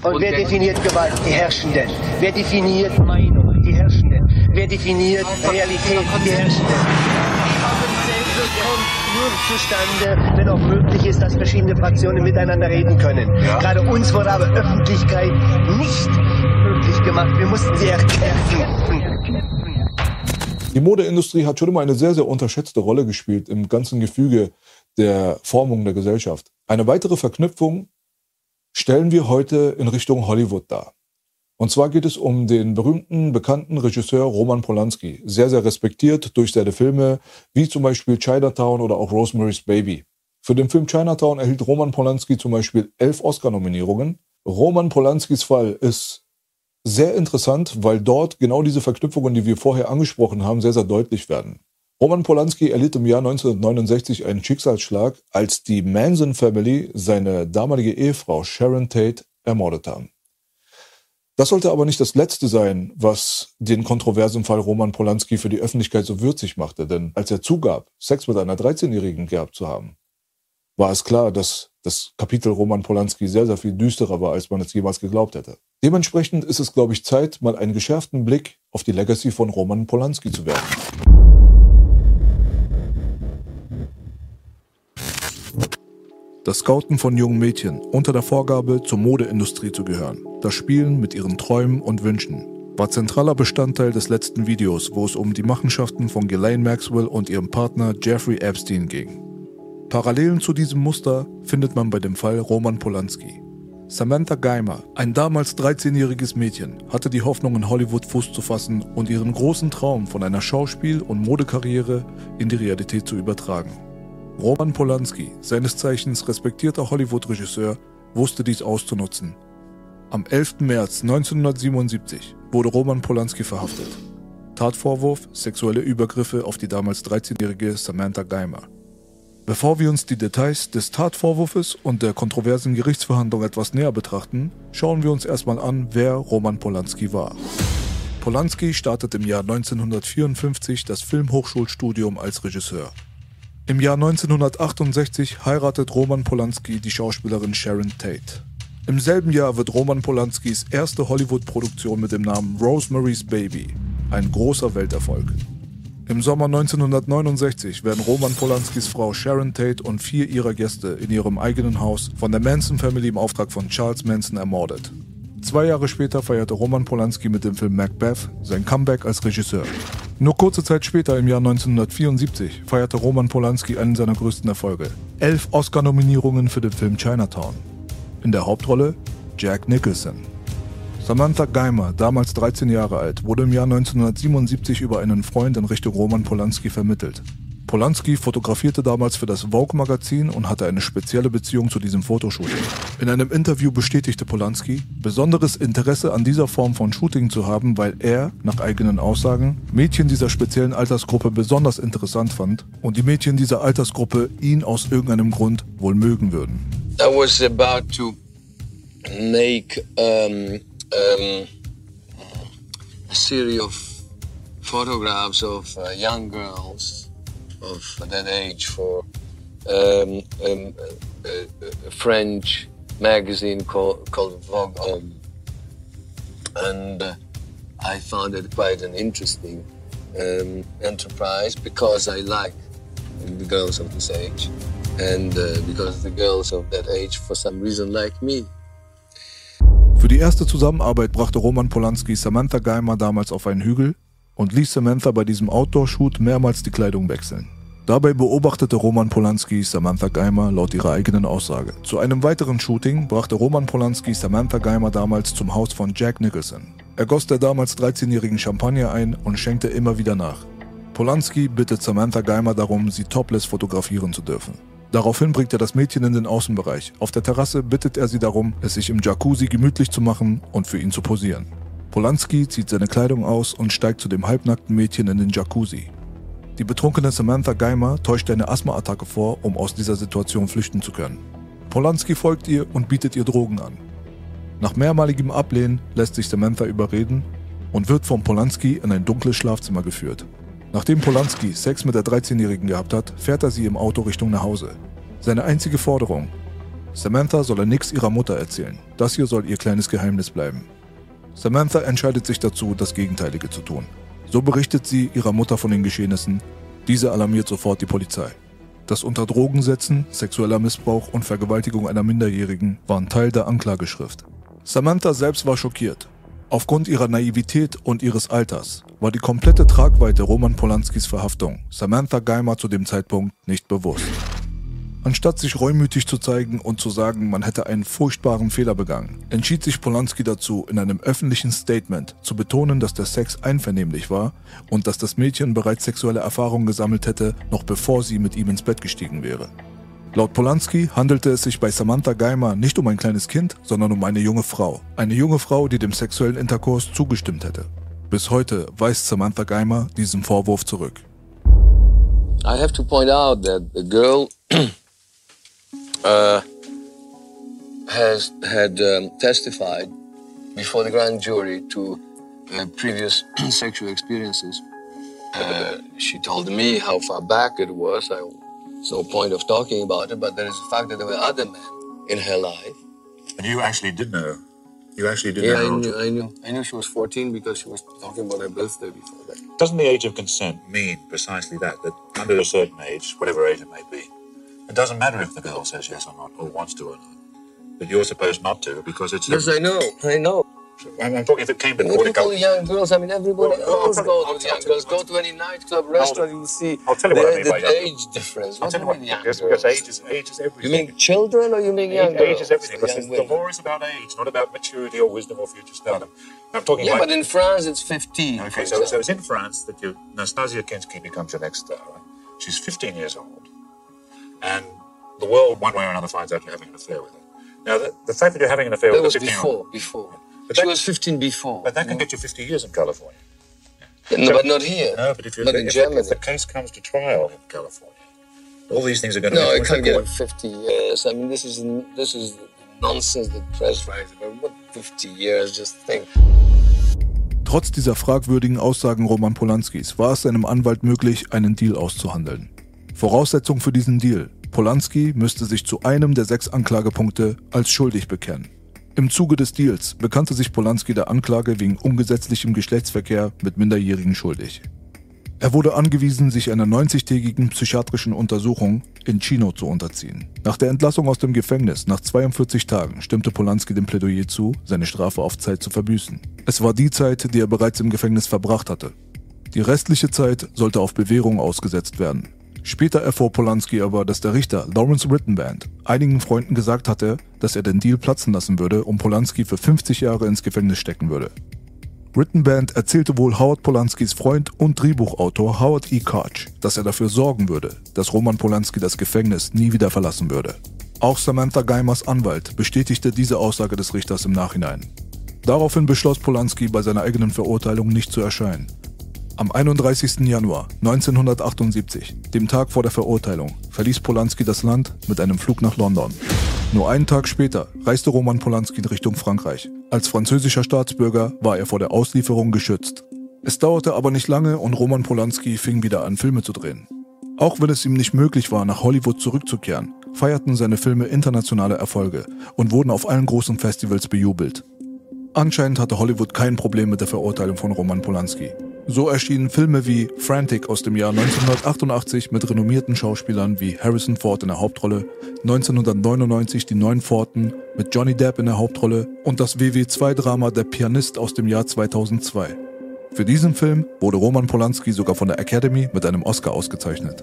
Und wer definiert Gewalt? Die Herrschenden. Wer definiert Meinung? Die Herrschenden. Wer definiert Realität? Die Herrschenden. Nur zustande, wenn auch möglich ist, dass verschiedene Fraktionen miteinander reden können. Ja. Gerade uns wurde aber Öffentlichkeit nicht möglich gemacht. Wir mussten sie erkämpfen. Die Modeindustrie hat schon immer eine sehr, sehr unterschätzte Rolle gespielt im ganzen Gefüge der Formung der Gesellschaft. Eine weitere Verknüpfung stellen wir heute in Richtung Hollywood dar. Und zwar geht es um den berühmten, bekannten Regisseur Roman Polanski, sehr, sehr respektiert durch seine Filme, wie zum Beispiel Chinatown oder auch Rosemary's Baby. Für den Film Chinatown erhielt Roman Polanski zum Beispiel elf Oscar-Nominierungen. Roman Polanskis Fall ist sehr interessant, weil dort genau diese Verknüpfungen, die wir vorher angesprochen haben, sehr, sehr deutlich werden. Roman Polanski erlitt im Jahr 1969 einen Schicksalsschlag, als die Manson Family seine damalige Ehefrau Sharon Tate ermordet haben. Das sollte aber nicht das Letzte sein, was den kontroversen Fall Roman Polanski für die Öffentlichkeit so würzig machte, denn als er zugab, Sex mit einer 13-Jährigen gehabt zu haben, war es klar, dass das Kapitel Roman Polanski sehr, sehr viel düsterer war, als man es jemals geglaubt hätte. Dementsprechend ist es, glaube ich, Zeit, mal einen geschärften Blick auf die Legacy von Roman Polanski zu werfen. Das Scouten von jungen Mädchen unter der Vorgabe, zur Modeindustrie zu gehören, das Spielen mit ihren Träumen und Wünschen, war zentraler Bestandteil des letzten Videos, wo es um die Machenschaften von Ghislaine Maxwell und ihrem Partner Jeffrey Epstein ging. Parallelen zu diesem Muster findet man bei dem Fall Roman Polanski. Samantha Geimer, ein damals 13-jähriges Mädchen, hatte die Hoffnung, in Hollywood Fuß zu fassen und ihren großen Traum von einer Schauspiel- und Modekarriere in die Realität zu übertragen. Roman Polanski, seines Zeichens respektierter Hollywood-Regisseur, wusste dies auszunutzen. Am 11. März 1977 wurde Roman Polanski verhaftet. Tatvorwurf sexuelle Übergriffe auf die damals 13-jährige Samantha Geimer. Bevor wir uns die Details des Tatvorwurfs und der kontroversen Gerichtsverhandlung etwas näher betrachten, schauen wir uns erstmal an, wer Roman Polanski war. Polanski startet im Jahr 1954 das Filmhochschulstudium als Regisseur. Im Jahr 1968 heiratet Roman Polanski die Schauspielerin Sharon Tate. Im selben Jahr wird Roman Polanskis erste Hollywood-Produktion mit dem Namen Rosemary's Baby ein großer Welterfolg. Im Sommer 1969 werden Roman Polanskis Frau Sharon Tate und vier ihrer Gäste in ihrem eigenen Haus von der Manson Family im Auftrag von Charles Manson ermordet. Zwei Jahre später feierte Roman Polanski mit dem Film Macbeth sein Comeback als Regisseur. Nur kurze Zeit später, im Jahr 1974, feierte Roman Polanski einen seiner größten Erfolge. Elf Oscar-Nominierungen für den Film Chinatown. In der Hauptrolle Jack Nicholson. Samantha Geimer, damals 13 Jahre alt, wurde im Jahr 1977 über einen Freund in Richtung Roman Polanski vermittelt. Polanski fotografierte damals für das Vogue-Magazin und hatte eine spezielle Beziehung zu diesem Fotoshooting. In einem Interview bestätigte Polanski, besonderes Interesse an dieser Form von Shooting zu haben, weil er, nach eigenen Aussagen, Mädchen dieser speziellen Altersgruppe besonders interessant fand und die Mädchen dieser Altersgruppe ihn aus irgendeinem Grund wohl mögen würden. I was about to make um, um, a series of photographs of uh, young girls of that age for um, um, a, a, French magazine called, called Vogue Homme. And uh, I found it quite an interesting um, enterprise because I like the girls of this age and uh, because the girls of that age for some reason like me. Für die erste Zusammenarbeit brachte Roman Polanski Samantha Geimer damals auf einen Hügel und ließ Samantha bei diesem Outdoor-Shoot mehrmals die Kleidung wechseln. Dabei beobachtete Roman Polanski Samantha Geimer laut ihrer eigenen Aussage. Zu einem weiteren Shooting brachte Roman Polanski Samantha Geimer damals zum Haus von Jack Nicholson. Er goss der damals 13-jährigen Champagner ein und schenkte immer wieder nach. Polanski bittet Samantha Geimer darum, sie topless fotografieren zu dürfen. Daraufhin bringt er das Mädchen in den Außenbereich. Auf der Terrasse bittet er sie darum, es sich im Jacuzzi gemütlich zu machen und für ihn zu posieren. Polanski zieht seine Kleidung aus und steigt zu dem halbnackten Mädchen in den Jacuzzi. Die betrunkene Samantha Geimer täuscht eine Asthmaattacke vor, um aus dieser Situation flüchten zu können. Polanski folgt ihr und bietet ihr Drogen an. Nach mehrmaligem Ablehnen lässt sich Samantha überreden und wird von Polanski in ein dunkles Schlafzimmer geführt. Nachdem Polanski Sex mit der 13-Jährigen gehabt hat, fährt er sie im Auto Richtung nach Hause. Seine einzige Forderung: Samantha solle nichts ihrer Mutter erzählen. Das hier soll ihr kleines Geheimnis bleiben. Samantha entscheidet sich dazu, das Gegenteilige zu tun. So berichtet sie ihrer Mutter von den Geschehnissen. Diese alarmiert sofort die Polizei. Das unter Drogen setzen, sexueller Missbrauch und Vergewaltigung einer Minderjährigen waren Teil der Anklageschrift. Samantha selbst war schockiert. Aufgrund ihrer Naivität und ihres Alters war die komplette Tragweite Roman Polanskis Verhaftung Samantha Geimer zu dem Zeitpunkt nicht bewusst. Anstatt sich reumütig zu zeigen und zu sagen, man hätte einen furchtbaren Fehler begangen, entschied sich Polanski dazu, in einem öffentlichen Statement zu betonen, dass der Sex einvernehmlich war und dass das Mädchen bereits sexuelle Erfahrungen gesammelt hätte, noch bevor sie mit ihm ins Bett gestiegen wäre. Laut Polanski handelte es sich bei Samantha Geimer nicht um ein kleines Kind, sondern um eine junge Frau. Eine junge Frau, die dem sexuellen Interkurs zugestimmt hätte. Bis heute weist Samantha Geimer diesen Vorwurf zurück. I have to point out that the girl uh, has had um, testified before the grand jury to uh, previous sexual experiences. Uh, she told me how far back it was. I, there's no point of talking about it, but there is the fact that there were other men in her life. And you actually did know. You actually did Yeah, I know. knew, I knew. I knew she was 14 because she was talking about her birthday before that. Doesn't the age of consent mean precisely that? That under a certain age, whatever age it may be, it doesn't matter if the girl says yes or not, or wants to or not. But you're supposed not to because it's. Yes, I know. I know. I'm, I'm talking if it came to What court. you call young girls? I mean, everybody Well, else goes tell- young girls. Go to any nightclub, restaurant, you see I'll tell you what I the, mean the by age difference. I'll What tell you what, mean young girls? because age is age is everything. You mean children or you mean young age, girls? age is everything. Because the law is about age, not about maturity or wisdom or future stardom. I'm talking Yeah, like. but in France it's 15. Okay, so, so it's in France that you, Nastasia Kinski becomes your next star. Right? She's 15 years old, and the world, one way or another, finds out you're having an affair with her. Now, the, the fact that you're having an affair that with was a 15 year old, before. Before. But she that- was 15 before. but that can get you 50 years in California. Yeah, no, but not here. No, but if, you not in if, Germany. if the case comes to trial in California, all these things are going to No, be it can't get 50 years. I mean, this is this is nonsense that press writes about. What 50 years? Just think. Trotz dieser fragwürdigen Aussagen Roman Polanskis war es seinem Anwalt möglich, einen Deal auszuhandeln. Voraussetzung für diesen Deal, Polanski müsste sich zu einem der sechs Anklagepunkte als schuldig bekennen. Im Zuge des Deals bekannte sich Polanski der Anklage wegen ungesetzlichem Geschlechtsverkehr mit Minderjährigen schuldig. Er wurde angewiesen, sich einer 90-tägigen psychiatrischen Untersuchung in Chino zu unterziehen. Nach der Entlassung aus dem Gefängnis nach 42 Tagen stimmte Polanski dem Plädoyer zu, seine Strafe auf Zeit zu verbüßen. Es war die Zeit, die er bereits im Gefängnis verbracht hatte. Die restliche Zeit sollte auf Bewährung ausgesetzt werden. Später erfuhr Polanski aber, dass der Richter Lawrence Rittenband einigen Freunden gesagt hatte, dass er den Deal platzen lassen würde und Polanski für 50 Jahre ins Gefängnis stecken würde. Rittenband erzählte wohl Howard Polanskis Freund und Drehbuchautor Howard E. Koch, dass er dafür sorgen würde, dass Roman Polanski das Gefängnis nie wieder verlassen würde. Auch Samantha Geimers Anwalt bestätigte diese Aussage des Richters im Nachhinein. Daraufhin beschloss Polanski bei seiner eigenen Verurteilung nicht zu erscheinen. Am 31. Januar 1978, dem Tag vor der Verurteilung, verließ Polanski das Land mit einem Flug nach London. Nur einen Tag später reiste Roman Polanski in Richtung Frankreich. Als französischer Staatsbürger war er vor der Auslieferung geschützt. Es dauerte aber nicht lange und Roman Polanski fing wieder an, Filme zu drehen. Auch wenn es ihm nicht möglich war, nach Hollywood zurückzukehren, feierten seine Filme internationale Erfolge und wurden auf allen großen Festivals bejubelt. Anscheinend hatte Hollywood kein Problem mit der Verurteilung von Roman Polanski. So erschienen Filme wie Frantic aus dem Jahr 1988 mit renommierten Schauspielern wie Harrison Ford in der Hauptrolle, 1999 Die Neun Pforten mit Johnny Depp in der Hauptrolle und das WW2-Drama Der Pianist aus dem Jahr 2002. Für diesen Film wurde Roman Polanski sogar von der Academy mit einem Oscar ausgezeichnet.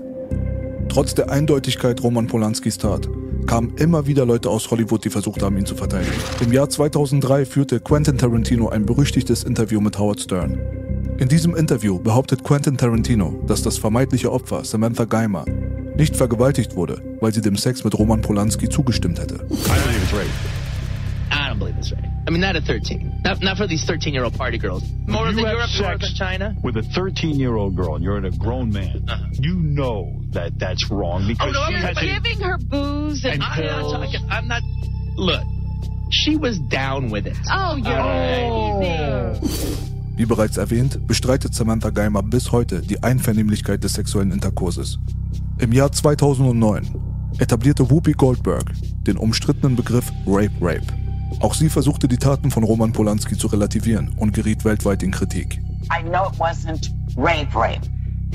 Trotz der Eindeutigkeit Roman Polanskis Tat kamen immer wieder Leute aus Hollywood, die versucht haben, ihn zu verteidigen. Im Jahr 2003 führte Quentin Tarantino ein berüchtigtes Interview mit Howard Stern. In diesem Interview behauptet Quentin Tarantino, dass das vermeintliche Opfer Samantha Geimer nicht vergewaltigt wurde, weil sie dem Sex mit Roman Polanski zugestimmt hätte. I believe it's rape. I don't believe it's right. I mean, not at 13. Not, not for these 13 year old party girls. More you than Europe, more than China. with a 13 year old girl and you're a grown man. Uh-huh. You know that that's wrong because Oh, no, she I'm has not a- giving her booze and, and I'm not pills. talking. I'm not. Look, she was down with it. Oh, you're easy. Wie bereits erwähnt, bestreitet Samantha Geimer bis heute die Einvernehmlichkeit des sexuellen Interkurses. Im Jahr 2009 etablierte Whoopi Goldberg den umstrittenen Begriff Rape Rape. Auch sie versuchte die Taten von Roman Polanski zu relativieren und geriet weltweit in Kritik. I know it wasn't rape rape.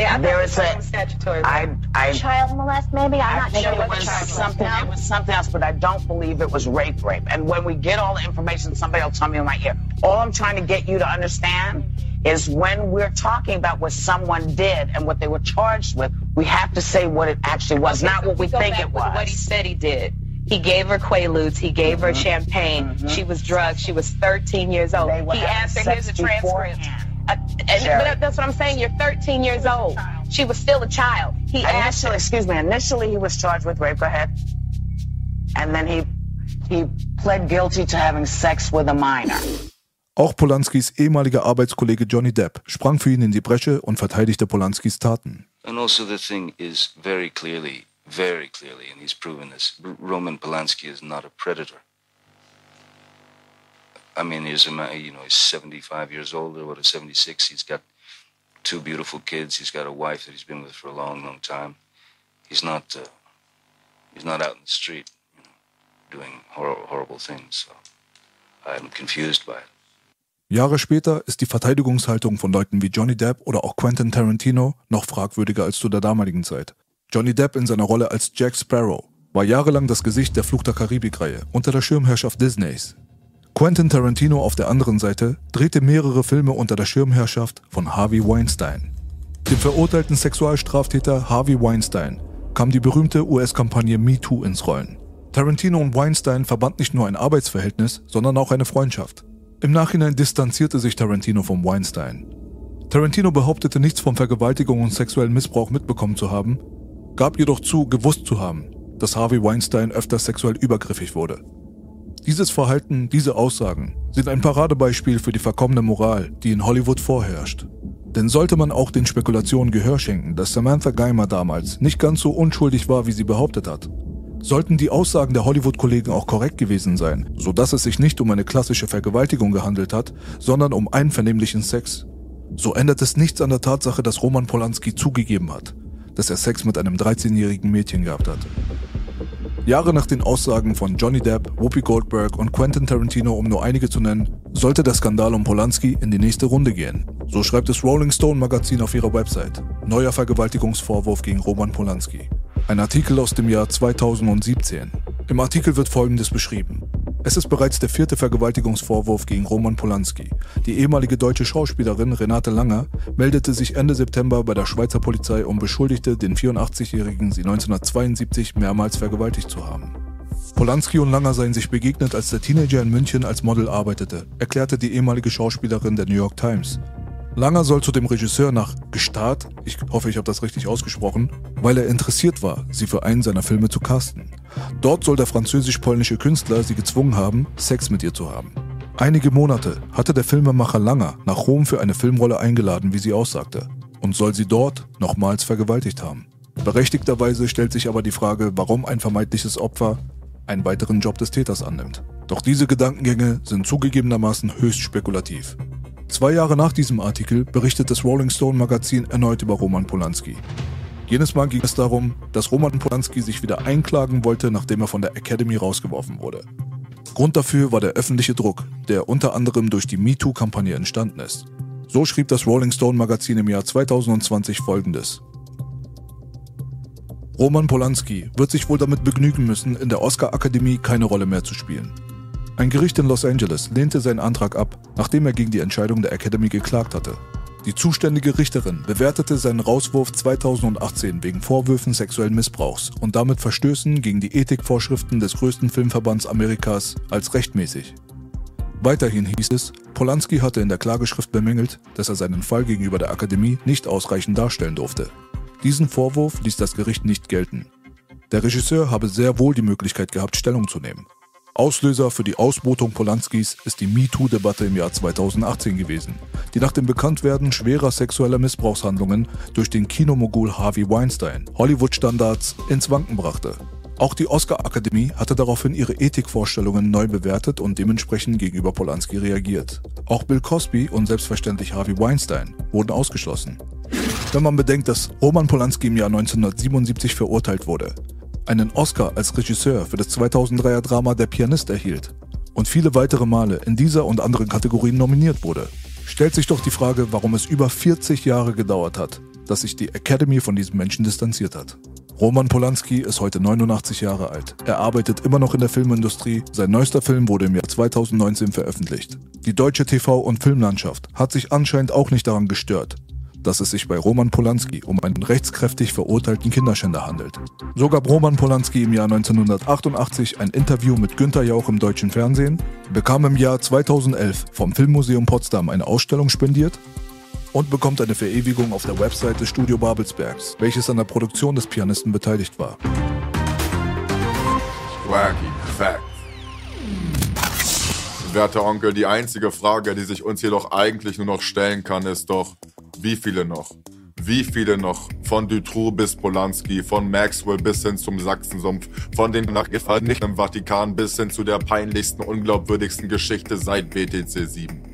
Yeah, I there thought is it a statutory. I I child molest, maybe? I'm I not sure it was the charge something. No? It was something else, but I don't believe it was rape, rape. And when we get all the information, somebody will tell me in my ear. All I'm trying to get you to understand is when we're talking about what someone did and what they were charged with, we have to say what it actually was, Okay, not so what we go think back it with was. What he said he did. He gave her Quaaludes. He gave her mm-hmm. champagne. Mm-hmm. She was drugged. She was 13 years old. He having asked her, sex here's a transcript. beforehand. And, but that's what I'm saying. You're 13 years old. She was still a child. He asked Initially, her. excuse me. Initially, he was charged with rape. Go ahead. And then he he pled guilty to having sex with a minor. Auch Polanskis ehemaliger Arbeitskollege Johnny Depp sprang für ihn in die Bresche und verteidigte Polanskis Taten. And also, the thing is very clearly, very clearly, and he's proven this Roman Polanski is not a predator. I mean, he's a man, you know, he's 75 years old or what, or 76. He's got two beautiful kids. He's got a wife that he's been with for a long, long time. He's not, uh, he's not out in the street, you know, doing hor- horrible things. So I'm confused by it. Jahre später ist die Verteidigungshaltung von Leuten wie Johnny Depp oder auch Quentin Tarantino noch fragwürdiger als zu der damaligen Zeit. Johnny Depp in seiner Rolle als Jack Sparrow war jahrelang das Gesicht der Fluch der Karibik-Reihe unter der Schirmherrschaft Disneys. Quentin Tarantino auf der anderen Seite drehte mehrere Filme unter der Schirmherrschaft von Harvey Weinstein. Dem verurteilten Sexualstraftäter Harvey Weinstein kam die berühmte US-Kampagne MeToo ins Rollen. Tarantino und Weinstein verband nicht nur ein Arbeitsverhältnis, sondern auch eine Freundschaft. Im Nachhinein distanzierte sich Tarantino von Weinstein. Tarantino behauptete nichts von Vergewaltigung und sexuellem Missbrauch mitbekommen zu haben, gab jedoch zu, gewusst zu haben, dass Harvey Weinstein öfters sexuell übergriffig wurde. Dieses Verhalten, diese Aussagen sind ein Paradebeispiel für die verkommene Moral, die in Hollywood vorherrscht. Denn sollte man auch den Spekulationen Gehör schenken, dass Samantha Geimer damals nicht ganz so unschuldig war, wie sie behauptet hat, sollten die Aussagen der Hollywood-Kollegen auch korrekt gewesen sein, sodass es sich nicht um eine klassische Vergewaltigung gehandelt hat, sondern um einvernehmlichen Sex. So ändert es nichts an der Tatsache, dass Roman Polanski zugegeben hat, dass er Sex mit einem 13-jährigen Mädchen gehabt hat. Jahre nach den Aussagen von Johnny Depp, Whoopi Goldberg und Quentin Tarantino, um nur einige zu nennen, sollte der Skandal um Polanski in die nächste Runde gehen. So schreibt das Rolling Stone Magazin auf ihrer Website. Neuer Vergewaltigungsvorwurf gegen Roman Polanski. Ein Artikel aus dem Jahr 2017. Im Artikel wird Folgendes beschrieben. Es ist bereits der vierte Vergewaltigungsvorwurf gegen Roman Polanski. Die ehemalige deutsche Schauspielerin Renate Langer meldete sich Ende September bei der Schweizer Polizei und beschuldigte den 84-Jährigen, sie 1972 mehrmals vergewaltigt zu haben. Polanski und Langer seien sich begegnet, als der Teenager in München als Model arbeitete, erklärte die ehemalige Schauspielerin der New York Times. Langer soll zu dem Regisseur nach gestarrt, ich hoffe, ich habe das richtig ausgesprochen, weil er interessiert war, sie für einen seiner Filme zu casten. Dort soll der französisch-polnische Künstler sie gezwungen haben, Sex mit ihr zu haben. Einige Monate hatte der Filmemacher Langer nach Rom für eine Filmrolle eingeladen, wie sie aussagte, und soll sie dort nochmals vergewaltigt haben. Berechtigterweise stellt sich aber die Frage, warum ein vermeintliches Opfer einen weiteren Job des Täters annimmt. Doch diese Gedankengänge sind zugegebenermaßen höchst spekulativ. Zwei Jahre nach diesem Artikel berichtet das Rolling Stone Magazin erneut über Roman Polanski. Jenes Mal ging es darum, dass Roman Polanski sich wieder einklagen wollte, nachdem er von der Academy rausgeworfen wurde. Grund dafür war der öffentliche Druck, der unter anderem durch die MeToo-Kampagne entstanden ist. So schrieb das Rolling Stone Magazin im Jahr 2020 folgendes. Roman Polanski wird sich wohl damit begnügen müssen, in der Oscar-Akademie keine Rolle mehr zu spielen. Ein Gericht in Los Angeles lehnte seinen Antrag ab, nachdem er gegen die Entscheidung der Academy geklagt hatte. Die zuständige Richterin bewertete seinen Rauswurf 2018 wegen Vorwürfen sexuellen Missbrauchs und damit Verstößen gegen die Ethikvorschriften des größten Filmverbands Amerikas als rechtmäßig. Weiterhin hieß es, Polanski hatte in der Klageschrift bemängelt, dass er seinen Fall gegenüber der Akademie nicht ausreichend darstellen durfte. Diesen Vorwurf ließ das Gericht nicht gelten. Der Regisseur habe sehr wohl die Möglichkeit gehabt, Stellung zu nehmen. Auslöser für die Ausbotung Polanskis ist die MeToo-Debatte im Jahr 2018 gewesen, die nach dem Bekanntwerden schwerer sexueller Missbrauchshandlungen durch den Kinomogul Harvey Weinstein Hollywood-Standards ins Wanken brachte. Auch die Oscar-Akademie hatte daraufhin ihre Ethikvorstellungen neu bewertet und dementsprechend gegenüber Polanski reagiert. Auch Bill Cosby und selbstverständlich Harvey Weinstein wurden ausgeschlossen. Wenn man bedenkt, dass Roman Polanski im Jahr 1977 verurteilt wurde, einen Oscar als Regisseur für das 2003er Drama Der Pianist erhielt und viele weitere Male in dieser und anderen Kategorien nominiert wurde, stellt sich doch die Frage, warum es über 40 Jahre gedauert hat, dass sich die Academy von diesem Menschen distanziert hat. Roman Polanski ist heute 89 Jahre alt. Er arbeitet immer noch in der Filmindustrie. Sein neuester Film wurde im Jahr 2019 veröffentlicht. Die deutsche TV- und Filmlandschaft hat sich anscheinend auch nicht daran gestört, dass es sich bei Roman Polanski um einen rechtskräftig verurteilten Kinderschänder handelt. So gab Roman Polanski im Jahr 1988 ein Interview mit Günter Jauch im deutschen Fernsehen, bekam im Jahr 2011 vom Filmmuseum Potsdam eine Ausstellung spendiert und bekommt eine Verewigung auf der Website des Studio Babelsbergs, welches an der Produktion des Pianisten beteiligt war. Wacky Fact. Werter Onkel, die einzige Frage, die sich uns jedoch eigentlich nur noch stellen kann, ist doch, wie viele noch? Wie viele noch? Von Dutroux bis Polanski, von Maxwell bis hin zum Sachsensumpf, von den nicht im Vatikan bis hin zu der peinlichsten, unglaubwürdigsten Geschichte seit BTC 7.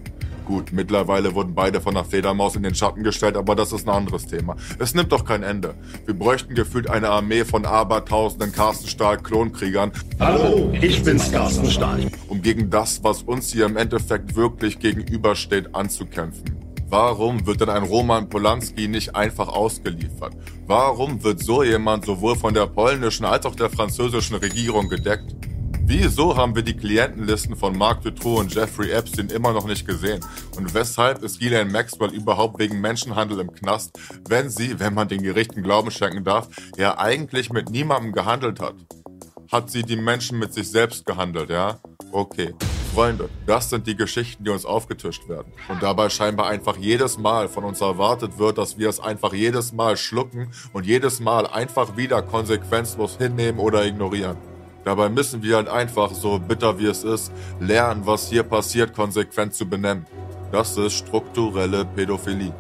Gut, mittlerweile wurden beide von der Fledermaus in den Schatten gestellt, aber das ist ein anderes Thema. Es nimmt doch kein Ende. Wir bräuchten gefühlt eine Armee von abertausenden Carsten Stahl-Klonkriegern. Hallo, ich bin's, Carsten Stahl. Um gegen das, was uns hier im Endeffekt wirklich gegenübersteht, anzukämpfen. Warum wird denn ein Roman Polanski nicht einfach ausgeliefert? Warum wird so jemand sowohl von der polnischen als auch der französischen Regierung gedeckt? Wieso haben wir die Klientenlisten von Mark Dutroux und Jeffrey Epstein immer noch nicht gesehen? Und weshalb ist Ghislaine Maxwell überhaupt wegen Menschenhandel im Knast, wenn sie, wenn man den Gerichten Glauben schenken darf, ja eigentlich mit niemandem gehandelt hat? Hat sie die Menschen mit sich selbst gehandelt, ja? Okay. Freunde, das sind die Geschichten, die uns aufgetischt werden. Und dabei scheinbar einfach jedes Mal von uns erwartet wird, dass wir es einfach jedes Mal schlucken und jedes Mal einfach wieder konsequenzlos hinnehmen oder ignorieren. Dabei müssen wir halt einfach, so bitter wie es ist, lernen, was hier passiert, konsequent zu benennen. Das ist strukturelle Pädophilie.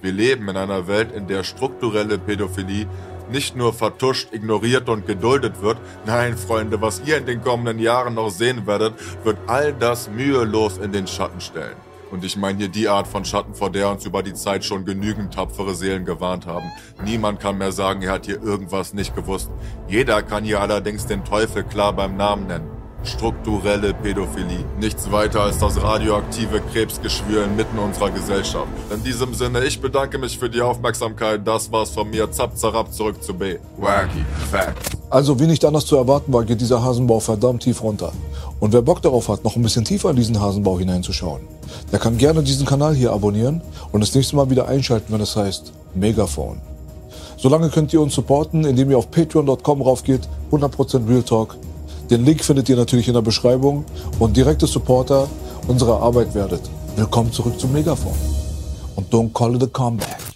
Wir leben in einer Welt, in der strukturelle Pädophilie nicht nur vertuscht, ignoriert und geduldet wird. Nein, Freunde, was ihr in den kommenden Jahren noch sehen werdet, wird all das mühelos in den Schatten stellen. Und ich meine hier die Art von Schatten, vor der uns über die Zeit schon genügend tapfere Seelen gewarnt haben. Niemand kann mehr sagen, er hat hier irgendwas nicht gewusst. Jeder kann hier allerdings den Teufel klar beim Namen nennen. Strukturelle Pädophilie. Nichts weiter als das radioaktive Krebsgeschwür inmitten unserer Gesellschaft. In diesem Sinne, ich bedanke mich für die Aufmerksamkeit. Das war's von mir. Zap, zarab, zurück zu B. Wacky Facts. Also, wie nicht anders zu erwarten war, geht dieser Hasenbau verdammt tief runter. Und wer Bock darauf hat, noch ein bisschen tiefer in diesen Hasenbau hineinzuschauen, der kann gerne diesen Kanal hier abonnieren und das nächste Mal wieder einschalten, wenn es heißt Megaphone. Solange könnt ihr uns supporten, indem ihr auf patreon.com raufgeht, 100% Real Talk. Den Link findet ihr natürlich in der Beschreibung und direkte Supporter unserer Arbeit werdet. Willkommen zurück zum Megaphone. Und don't call it a comeback.